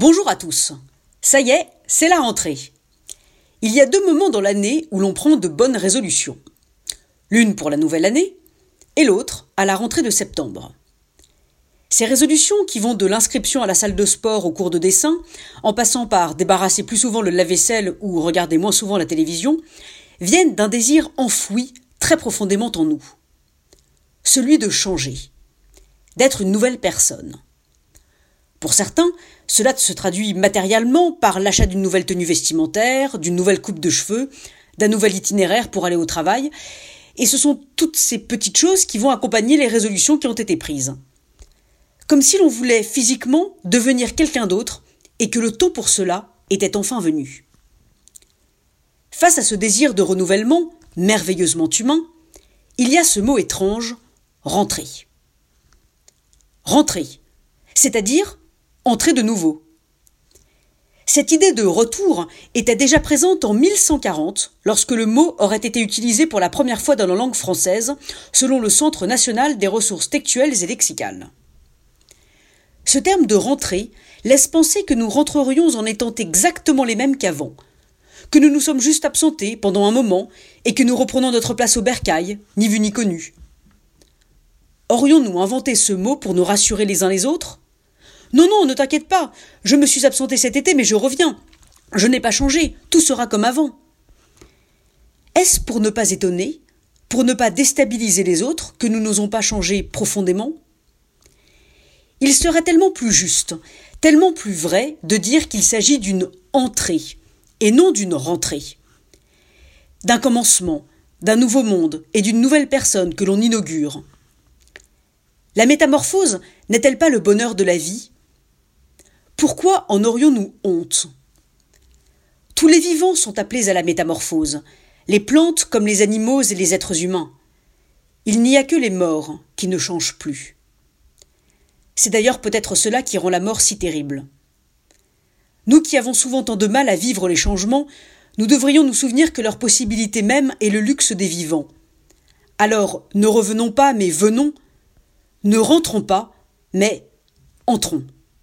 Bonjour à tous. Ça y est, c'est la rentrée. Il y a deux moments dans l'année où l'on prend de bonnes résolutions. L'une pour la nouvelle année et l'autre à la rentrée de septembre. Ces résolutions qui vont de l'inscription à la salle de sport au cours de dessin, en passant par débarrasser plus souvent le lave-vaisselle ou regarder moins souvent la télévision, viennent d'un désir enfoui très profondément en nous. Celui de changer, d'être une nouvelle personne. Pour certains, cela se traduit matériellement par l'achat d'une nouvelle tenue vestimentaire, d'une nouvelle coupe de cheveux, d'un nouvel itinéraire pour aller au travail, et ce sont toutes ces petites choses qui vont accompagner les résolutions qui ont été prises. Comme si l'on voulait physiquement devenir quelqu'un d'autre et que le temps pour cela était enfin venu. Face à ce désir de renouvellement, merveilleusement humain, il y a ce mot étrange, rentrer. Rentrer, c'est-à-dire entrer de nouveau. Cette idée de retour était déjà présente en 1140, lorsque le mot aurait été utilisé pour la première fois dans la langue française, selon le Centre national des ressources textuelles et lexicales. Ce terme de rentrée laisse penser que nous rentrerions en étant exactement les mêmes qu'avant, que nous nous sommes juste absentés pendant un moment et que nous reprenons notre place au bercail, ni vu ni connu. Aurions-nous inventé ce mot pour nous rassurer les uns les autres? Non, non, ne t'inquiète pas. Je me suis absenté cet été, mais je reviens. Je n'ai pas changé. Tout sera comme avant. Est-ce pour ne pas étonner, pour ne pas déstabiliser les autres, que nous n'osons pas changer profondément? Il serait tellement plus juste, tellement plus vrai de dire qu'il s'agit d'une entrée, et non d'une rentrée. D'un commencement, d'un nouveau monde et d'une nouvelle personne que l'on inaugure. La métamorphose n'est-elle pas le bonheur de la vie? Pourquoi en aurions-nous honte? Tous les vivants sont appelés à la métamorphose, les plantes comme les animaux et les êtres humains. Il n'y a que les morts qui ne changent plus. C'est d'ailleurs peut-être cela qui rend la mort si terrible. Nous qui avons souvent tant de mal à vivre les changements, nous devrions nous souvenir que leur possibilité même est le luxe des vivants. Alors, ne revenons pas, mais venons. Ne rentrons pas, mais entrons.